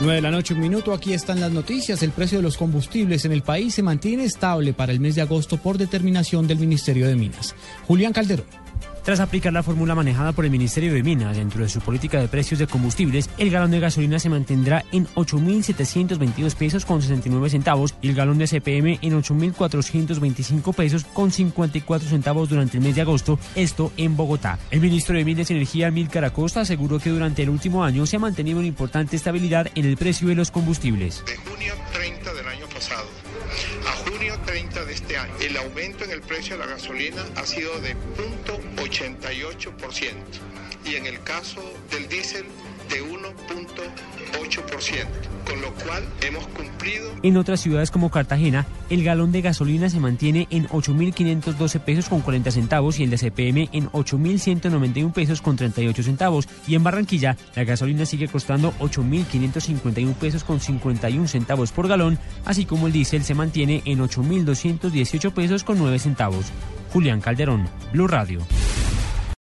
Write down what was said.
9 de la noche, un minuto. Aquí están las noticias. El precio de los combustibles en el país se mantiene estable para el mes de agosto por determinación del Ministerio de Minas. Julián Calderón. Tras aplicar la fórmula manejada por el Ministerio de Minas dentro de su política de precios de combustibles, el galón de gasolina se mantendrá en 8.722 pesos con 69 centavos y el galón de CPM en 8.425 pesos con 54 centavos durante el mes de agosto, esto en Bogotá. El ministro de Minas y Energía, Milcar Acosta, aseguró que durante el último año se ha mantenido una importante estabilidad en el precio de los combustibles. A junio 30 de este año, el aumento en el precio de la gasolina ha sido de 0.88% y en el caso del diésel de 1.8%, con lo cual hemos cumplido. En otras ciudades como Cartagena, el galón de gasolina se mantiene en 8.512 pesos con 40 centavos y el de CPM en 8.191 pesos con 38 centavos. Y en Barranquilla, la gasolina sigue costando 8.551 pesos con 51 centavos por galón, así como el diésel se mantiene en 8.218 pesos con 9 centavos. Julián Calderón, Blue Radio.